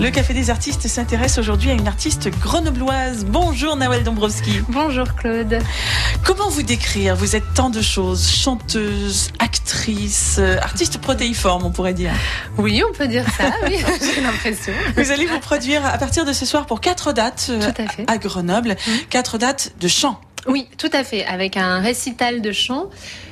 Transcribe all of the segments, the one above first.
Le Café des artistes s'intéresse aujourd'hui à une artiste grenobloise. Bonjour Nawel Dombrowski. Bonjour Claude. Comment vous décrire? Vous êtes tant de choses, chanteuse, actrice, euh, artiste protéiforme, on pourrait dire. Oui, on peut dire ça, oui, j'ai l'impression. Vous allez vous produire à partir de ce soir pour quatre dates euh, Tout à fait. à Grenoble, Mhm. quatre dates de chant. Oui, tout à fait, avec un récital de chant.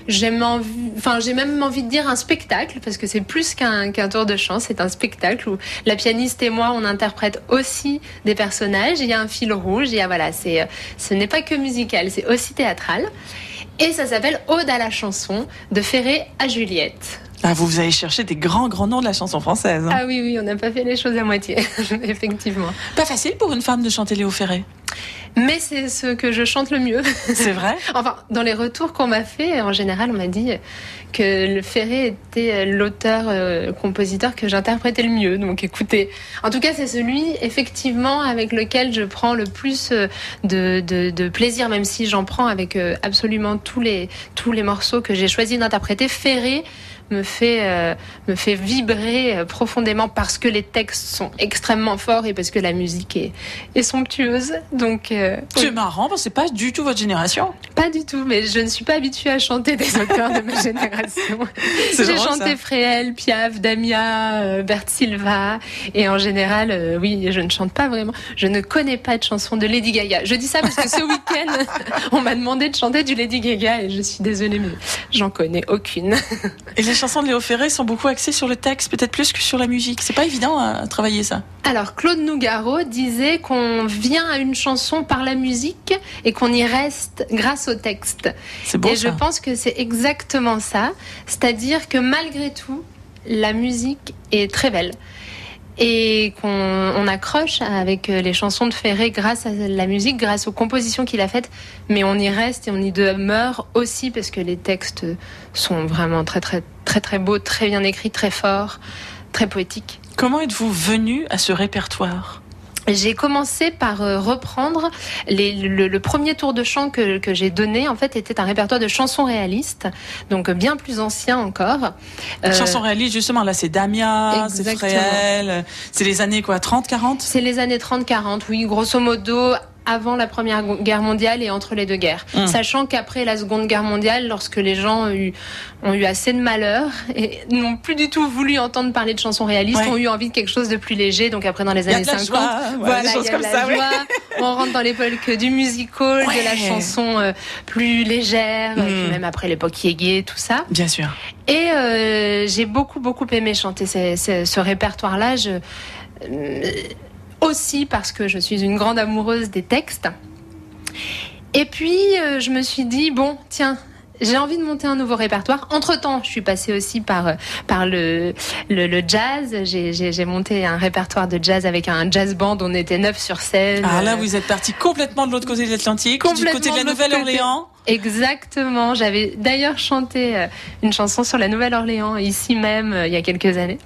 J'ai enfin, même envie de dire un spectacle, parce que c'est plus qu'un tour de chant, c'est un spectacle où la pianiste et moi, on interprète aussi des personnages. Il y a un fil rouge, il y a, voilà, ce n'est pas que musical, c'est aussi théâtral. Et ça s'appelle Ode à la chanson, de Ferré à Juliette. Ah, vous, vous allez chercher des grands, grands noms de la chanson française. hein. Ah oui, oui, on n'a pas fait les choses à moitié, effectivement. Pas facile pour une femme de chanter Léo Ferré. Mais c'est ce que je chante le mieux. C'est vrai? Enfin, dans les retours qu'on m'a fait, en général, on m'a dit que le Ferré était l'auteur-compositeur que j'interprétais le mieux. Donc écoutez, en tout cas, c'est celui, effectivement, avec lequel je prends le plus euh, de, de- de plaisir, même si j'en prends avec euh, absolument tous les, tous les morceaux que j'ai choisi d'interpréter. Ferré me fait, euh, me fait vibrer euh, profondément parce que les textes sont extrêmement forts et parce que la musique est, est somptueuse. Donc, euh, C'est marrant, parce que c'est pas du tout votre génération. pas du tout, mais je ne suis pas habituée à chanter des auteurs de ma génération. J'ai chanté ça. Fréhel, Piaf, Damia, euh, Bert Silva, et en général, euh, oui, je ne chante pas vraiment. Je ne connais pas de chanson de Lady Gaga. Je dis ça parce que ce week-end, on m'a demandé de chanter du Lady Gaga et je suis désolée, mais j'en connais aucune. Et les chansons de Léo Ferré sont beaucoup axées sur le texte, peut-être plus que sur la musique. C'est pas évident à travailler ça. Alors, Claude Nougaro disait qu'on vient à une chanson par la musique et qu'on y reste grâce au texte. C'est beau et ça. je pense que c'est exactement ça. C'est-à-dire que malgré tout, la musique est très belle. Et qu'on on accroche avec les chansons de Ferré grâce à la musique, grâce aux compositions qu'il a faites, mais on y reste et on y demeure aussi parce que les textes sont vraiment très très très très beaux, très bien écrits, très forts, très poétiques. Comment êtes-vous venu à ce répertoire? J'ai commencé par euh, reprendre les- le, le premier tour de chant que, que j'ai donné. En fait, était un répertoire de chansons réalistes, donc euh, bien plus ancien encore. Euh, Chanson réaliste, justement, là, c'est Damia, c'est. Fréhel, c'est les années quoi, 30, 40 C'est les années 30-40, oui, grosso modo avant la Première Guerre mondiale et entre les deux guerres. Mm. Sachant qu'après la Seconde Guerre mondiale, lorsque les gens ont eu, ont eu assez de malheur et n'ont plus du tout voulu entendre parler de chansons réalistes, Ouais. ont eu envie de quelque chose de plus léger. Donc après, dans les années de la 50, joie, ouais, voilà, il y a ça, ouais. On rentre dans l'époque du musical, de la chanson euh, plus légère, Mm. et puis même après l'époque yégué, tout ça. Bien sûr. Et euh, j'ai beaucoup, beaucoup aimé chanter ces- ces- ce répertoire-là. Je, euh, aussi parce que je suis une grande amoureuse des textes. Et puis, euh, je me suis dit, bon, tiens. J'ai envie de monter un nouveau répertoire. Entre-temps, je suis passée aussi par, euh, par le, le, le jazz. J'ai- monté un répertoire de jazz avec un jazz band. On était neuf sur scène. Ah là, vous êtes parti complètement de l'autre côté de l'Atlantique, du côté de la Nouvelle-Orléans. Exactement. J'avais d'ailleurs chanté euh, une chanson sur la Nouvelle-Orléans ici même il y a quelques années.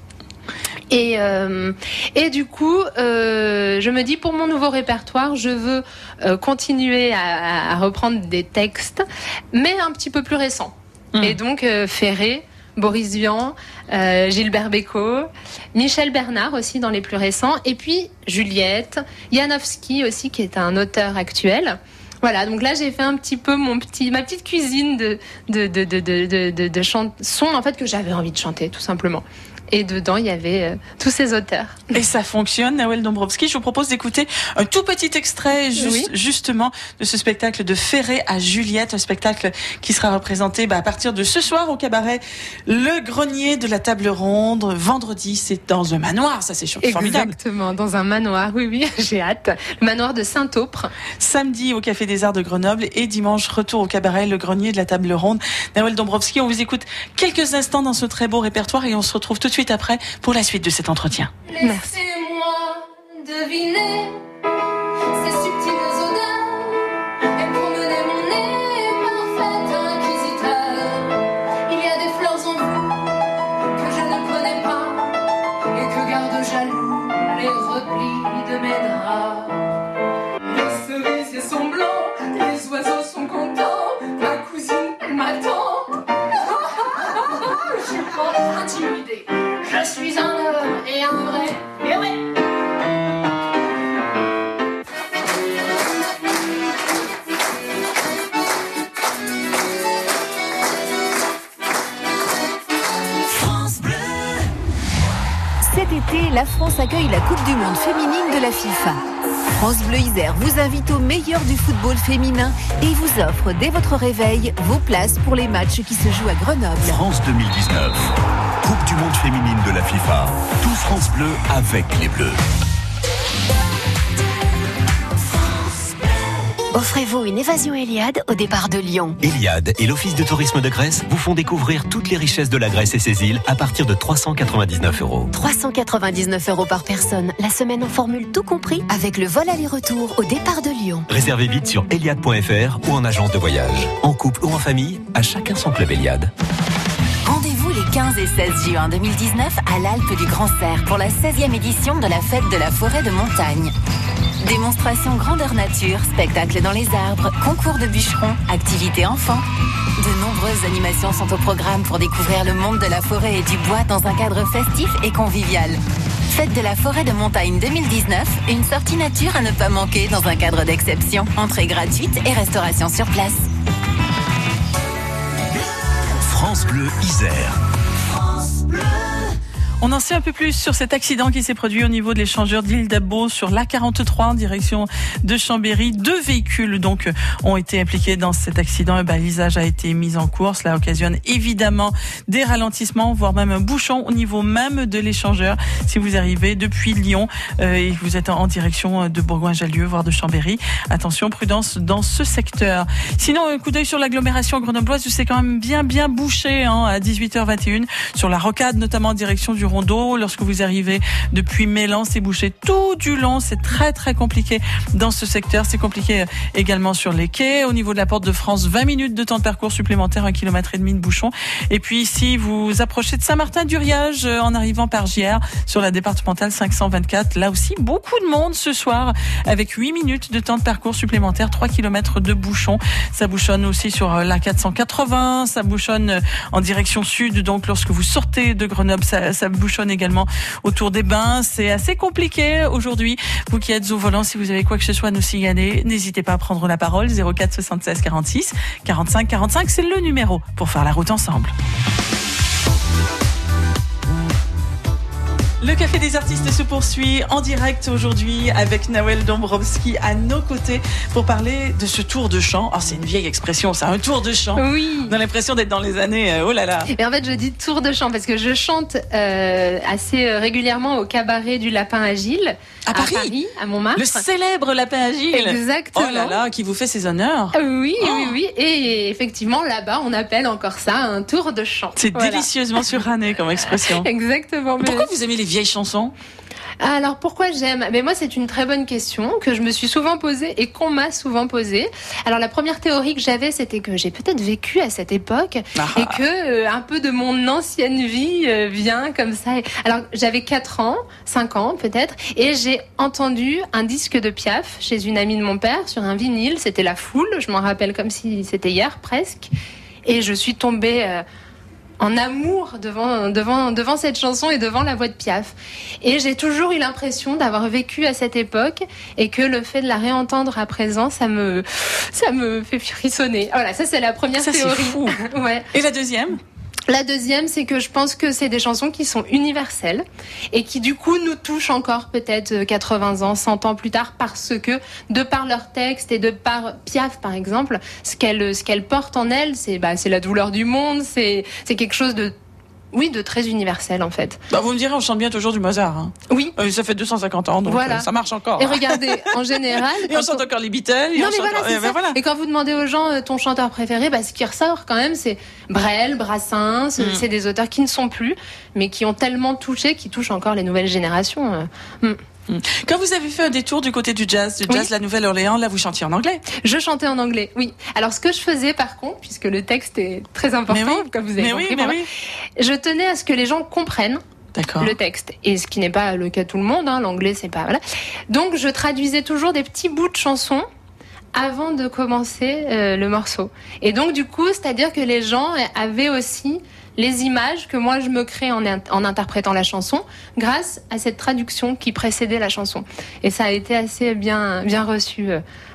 Et, euh, et du coup, euh, je me dis pour mon nouveau répertoire, je veux euh, continuer à, à reprendre des textes, mais un petit peu plus récents. Mm. Et donc Ferré, Boris Vian, Gilbert Bécaud, Michel Bernard aussi dans les plus récents, et puis Juliette, Janowski aussi qui est un auteur actuel. Voilà, donc là j'ai fait un petit peu mon petit, ma petite cuisine de, de, de, de, de, de, de- de chansons en fait que j'avais envie de chanter tout simplement. Et dedans il y avait euh, tous ces auteurs. Et ça fonctionne, Nawel Dombrowski. Je vous propose d'écouter un tout petit extrait, Oui. justement, de ce spectacle de Ferré à Juliette, un spectacle qui sera représenté bah, à partir de ce soir au cabaret Le Grenier de la Table Ronde. Vendredi, c'est dans un manoir, ça c'est formidable. Exactement, dans un manoir, oui oui, j'ai hâte. Le manoir de Saint-Aupre. Samedi au Café des Arts de Grenoble et dimanche, retour au cabaret Le Grenier de la Table Ronde. Nawel Dombrowski, on vous écoute quelques instants dans ce très beau répertoire et on se retrouve tout de suite après pour la suite de cet entretien. Laissez-moi deviner ces subtiles odeurs et promener mon nez parfait inquisiteur. Il y a des fleurs en vous que je ne connais pas et que garde jaloux les replis de mes draps. Les cerisiers sont blancs, les oiseaux sont contents, ma cousine m'attend. Je pas intimidée, je suis un homme et un vrai. Eh Cet été, la France accueille la Coupe du Monde féminine de la FIFA. France Bleu Isère vous invite au meilleur du football féminin et vous offre dès votre réveil vos places pour les matchs qui se jouent à Grenoble. France 2019. Coupe du monde féminine de la FIFA. Tout France Bleu avec les Bleus. Offrez-vous une évasion Eliade au départ de Lyon. Eliade et l'Office de tourisme de Grèce vous font découvrir toutes les richesses de la Grèce et ses îles à partir de 399 euros. 399 euros par personne, la semaine en formule tout compris, avec le vol aller-retour au départ de Lyon. Réservez vite sur eliade.fr ou en agence de voyage. En couple ou en famille, à chacun son club Eliade. Rendez-vous 15 et 16 juin 2019 à l'Alpe du Grand Cerf pour la 16e édition de la fête de la forêt de montagne. Démonstration grandeur nature, spectacle dans les arbres, concours de bûcherons, activités enfants. De nombreuses animations sont au programme pour découvrir le monde de la forêt et du bois dans un cadre festif et convivial. Fête de la forêt de montagne 2019, une sortie nature à ne pas manquer dans un cadre d'exception. Entrée gratuite et restauration sur place. France Bleu Isère. On en sait un peu plus sur cet accident qui s'est produit au niveau de l'échangeur de l'île d'Abo sur l'A43 en direction de Chambéry. Deux véhicules donc ont été impliqués dans cet accident. Un balisage a été mis en cours. Cela occasionne évidemment des ralentissements, voire même un bouchon au niveau même de l'échangeur. Si vous arrivez depuis Lyon euh, et que vous êtes en direction de Bourgoin-Jallieu, voire de Chambéry, attention, prudence dans ce secteur. Sinon, un coup d'œil sur l'agglomération grenobloise, c'est quand même bien bien bouché hein, à 18h21 sur la rocade, notamment en direction du Rondeau. Lorsque vous arrivez depuis Mélan, c'est bouché tout du long. C'est très très compliqué dans ce secteur. C'est compliqué également sur les quais. Au niveau de la porte de France, 20 minutes de temps de parcours supplémentaire, un kilomètre et demi de bouchon. Et puis si vous approchez de Saint-Martin-d'Uriage en arrivant par JR sur la départementale 524, là aussi beaucoup de monde ce soir avec 8 minutes de temps de parcours supplémentaire, 3 kilomètres de bouchon. Ça bouchonne aussi sur la 480, ça bouchonne en direction sud. Donc lorsque vous sortez de Grenoble, ça, ça bouchonne également autour des bains. C'est assez compliqué aujourd'hui. Vous qui êtes au volant, si vous avez quoi que ce soit à nous signaler, n'hésitez pas à prendre la parole. 04 76 46 45 45, c'est le numéro pour faire la route ensemble. Le Café des artistes se poursuit en direct aujourd'hui avec Nawel Dombrowski à nos côtés pour parler de ce tour de chant. Oh, c'est une vieille expression, c'est un tour de chant. Oui. On a l'impression d'être dans les années, euh, oh là là. Et en fait, je dis tour de chant parce que je chante euh, assez régulièrement au cabaret du Lapin Agile À Paris à Montmartre. Le célèbre lapin agile. Exactement. Oh là là, qui vous fait ses honneurs. Oui, Oh. oui, oui. Et effectivement, là-bas, on appelle encore ça un tour de chant. C'est Voilà. délicieusement suranné comme expression. Exactement. mais- Pourquoi vous aimez les vieilles chansons? Alors pourquoi j'aime? Mais moi c'est une très bonne question que je me suis souvent posée et qu'on m'a souvent posée. Alors la première théorie que j'avais c'était que j'ai peut-être vécu à cette époque Ah. et que euh, un peu de mon ancienne vie euh, vient comme ça. Alors j'avais 4 ans, 5 ans peut-être et j'ai entendu un disque de Piaf chez une amie de mon père sur un vinyle, c'était La Foule, je m'en rappelle comme si c'était hier presque et je suis tombée euh, en amour devant, devant, devant cette chanson et devant la voix de Piaf. Et j'ai toujours eu l'impression d'avoir vécu à cette époque et que le fait de la réentendre à présent, ça me, ça me fait frissonner. Voilà, ça c'est la première Ça, théorie. fou. ouais. Et la deuxième? La deuxième, c'est que je pense que c'est des chansons qui sont universelles et qui du coup nous touchent encore peut-être euh, 80 ans, 100 ans plus tard parce que de par leur texte et de par Piaf par exemple, ce qu'elle ce qu'elle porte en elle, c'est bah, c'est la douleur du monde, c'est c'est quelque chose de oui, de très universel en fait. bah, Vous me direz, on chante bien toujours du Mozart. hein. Oui. Euh, ça fait 250 ans, donc Voilà. euh, ça marche encore. Et regardez, en général, Et on chante on- encore les Beatles. et Non on mais voilà, c'est euh, ben voilà. Et quand vous demandez aux gens euh, ton chanteur préféré, bah, ce qui ressort quand même, c'est Brel, Brassens. Mm. C'est des auteurs qui ne sont plus, mais qui ont tellement touché, qui touchent encore les nouvelles générations. euh. Quand vous avez fait un détour du côté du jazz, du jazz Oui. La Nouvelle-Orléans, là vous chantiez en anglais? Je chantais en anglais, oui. Alors ce que je faisais par contre, puisque le texte est très important, oui. comme vous avez Mais compris, oui, mais pour oui. moi, je tenais à ce que les gens comprennent le texte. Et ce qui n'est pas le cas de tout le monde, hein, l'anglais c'est pas voilà. Donc je traduisais toujours des petits bouts de chansons avant de commencer euh, le morceau. Et donc du coup, c'est-à-dire que les gens avaient aussi les images que moi je me crée en, in- en interprétant la chanson grâce à cette traduction qui précédait la chanson. Et ça a été assez bien bien reçu.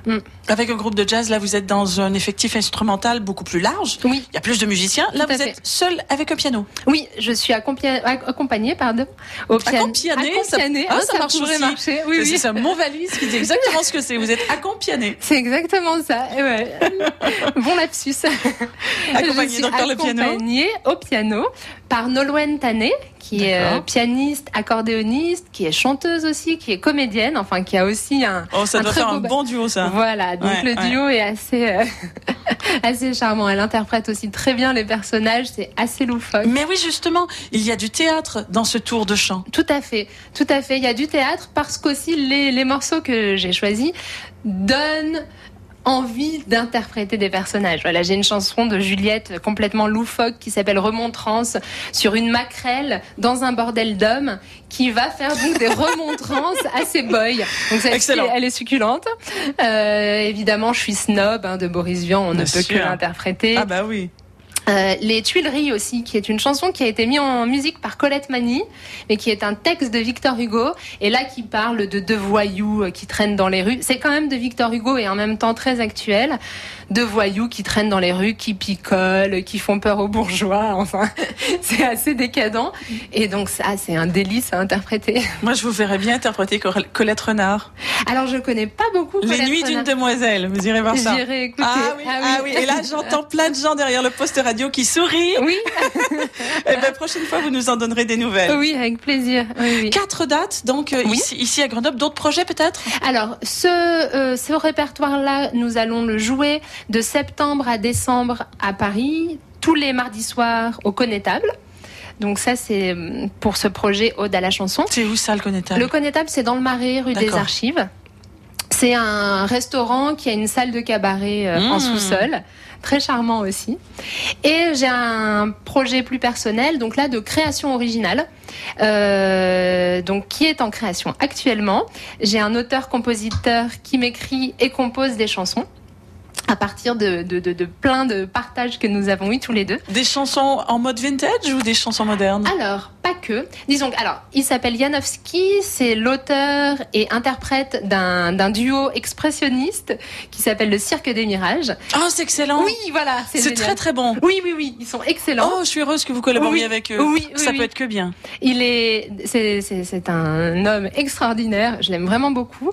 Mm. Avec un groupe de jazz, là, vous êtes dans un effectif instrumental beaucoup plus large. Oui. Il y a plus de musiciens. Là, Tout vous êtes seul avec un piano. Oui, je suis accompagné, accompagnée pardon, au piano. Accompagné, ça- Accompagnée. ah, Oh, ça ça, marche. Oui, oui. C'est un mot valise qui dit exactement ce que c'est. Vous êtes accompagné. C'est exactement ça. ouais. bon lapsus. Accompagné Je suis par le piano. accompagnée au piano par Nolwenn qui est euh, pianiste, accordéoniste, qui est chanteuse aussi, qui est comédienne, enfin qui a aussi un. Oh, ça Un doit très faire beau un bon duo, ça. Voilà, donc Ouais, le ouais. duo est assez euh, assez charmant. Elle interprète aussi très bien les personnages, c'est assez loufoque. Mais oui, justement, il y a du théâtre dans ce tour de chant. Tout à fait, tout à fait. Il y a du théâtre parce qu'aussi les, les morceaux que j'ai choisis donnent envie d'interpréter des personnages. Voilà, j'ai une chanson de Juliette complètement loufoque qui s'appelle Remontrance sur une maquerelle dans un bordel d'hommes qui va faire donc des remontrances à ses boys. Donc Excellent. elle est succulente. Euh, évidemment, je suis snob hein, de Boris Vian, on ne peut sûr. que l'interpréter. Ah bah oui. Euh, les Tuileries aussi, qui est une chanson qui a été mise en musique par Colette Mani, mais qui est un texte de Victor Hugo, et là qui parle de deux voyous euh, qui traînent dans les rues. C'est quand même de Victor Hugo et en même temps très actuel. Deux voyous qui traînent dans les rues, qui picolent, qui font peur aux bourgeois. Enfin, c'est assez décadent. Et donc ça, c'est un délice à interpréter. Moi, je vous verrais bien interpréter Colette Renard. Alors je connais pas beaucoup Les Colette nuits d'une demoiselle. Vous irez voir ça. J'irai écouter. Ah oui, ah oui. Et là, j'entends plein de gens derrière le poste radio qui sourient. Oui, Et ben, prochaine fois, vous nous en donnerez des nouvelles. oui, avec plaisir. Oui, oui. Quatre dates, donc, euh, Oui. ici, ici à Grenoble. D'autres projets, peut-être? Alors, ce, euh, ce répertoire-là, nous allons le jouer de septembre à décembre à Paris, tous les mardis soirs au Connétable. Donc ça, c'est euh, pour ce projet Ode à la chanson. C'est où ça, le connétable? Le Connétable, c'est dans le Marais, rue des. Archives. C'est un restaurant qui a une salle de cabaret euh, en Mmh. sous-sol, très charmant aussi. Et j'ai un projet plus personnel, donc là de création originale, euh, donc qui est en création actuellement. J'ai un auteur-compositeur qui m'écrit et compose des chansons à partir de, de, de, de plein de partages que nous avons eu tous les deux. Des chansons en mode vintage ou des chansons modernes? Alors, pas que. Disons, alors, il s'appelle Janowski, c'est l'auteur et interprète d'un duo expressionniste qui s'appelle le Cirque des Mirages. Oh, c'est excellent. Oui, voilà, c'est très, très bon. Oui, oui, oui, ils sont excellents. Oh, je suis heureuse que vous collaboriez Oui, avec eux. oui, oui, ça oui. peut être que bien. Il est, c'est un homme extraordinaire. Je l'aime vraiment beaucoup.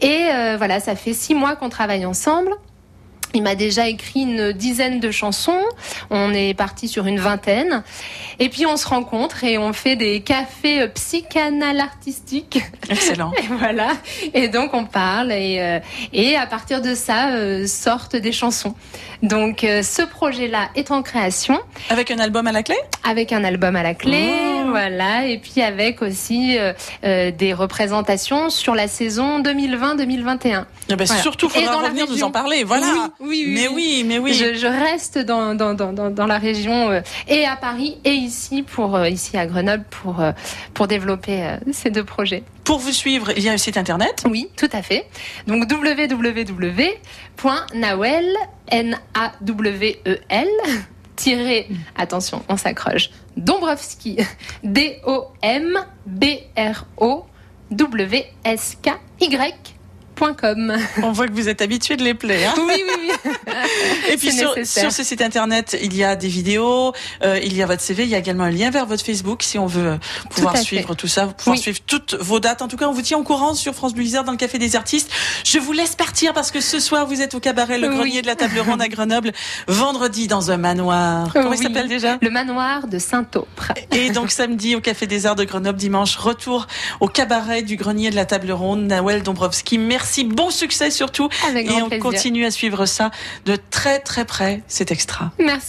Et euh, voilà, ça fait six mois qu'on travaille ensemble. Il m'a déjà écrit une dizaine de chansons. On est parti sur une vingtaine. Et puis on se rencontre et on fait des cafés euh, psychanal artistiques. Excellent. Et voilà. Et donc on parle et, euh, et à partir de ça euh, sortent des chansons. Donc euh, ce projet-là est en création Avec un album à la clé? avec un album à la clé, Oh. voilà, et puis avec aussi euh, des représentations sur la saison 2020-2021. Eh ben, Voilà. Surtout, Et faudra dans revenir nous en parler. Voilà. Oui, oui, oui, mais oui. mais oui. Je, je reste dans, dans, dans, dans, la région euh, et à Paris et ici pour euh, ici à Grenoble pour euh, pour développer euh, ces deux projets. Pour vous suivre, il y a un site internet. Oui, tout à fait. Donc www.nawel n a w e l tiré attention, on s'accroche. Dombrowski D .com. On voit que vous êtes habitué de les plaies. Hein Oui, oui, oui. Et puis sur, ce site internet, il y a des vidéos, euh, il y a votre CV, il y a également un lien vers votre Facebook si on veut pouvoir fait. suivre tout ça, pouvoir Oui. suivre toutes vos dates. En tout cas, on vous tient au courant sur France Bleu Isère dans le Café des Artistes. Je vous laisse partir parce que ce soir, vous êtes au cabaret Le Oui. Grenier de la Table Ronde à Grenoble, vendredi dans un manoir. Comment il s'appelle déjà? Le manoir de Saint-Aupre. Et donc samedi au Café des Arts de Grenoble, dimanche, retour au cabaret du Grenier de la Table Ronde, Nawel Dombrowski. Merci, bon succès surtout. Avec Et on plaisir. continue à suivre ça de très très près. C'est extra. Merci.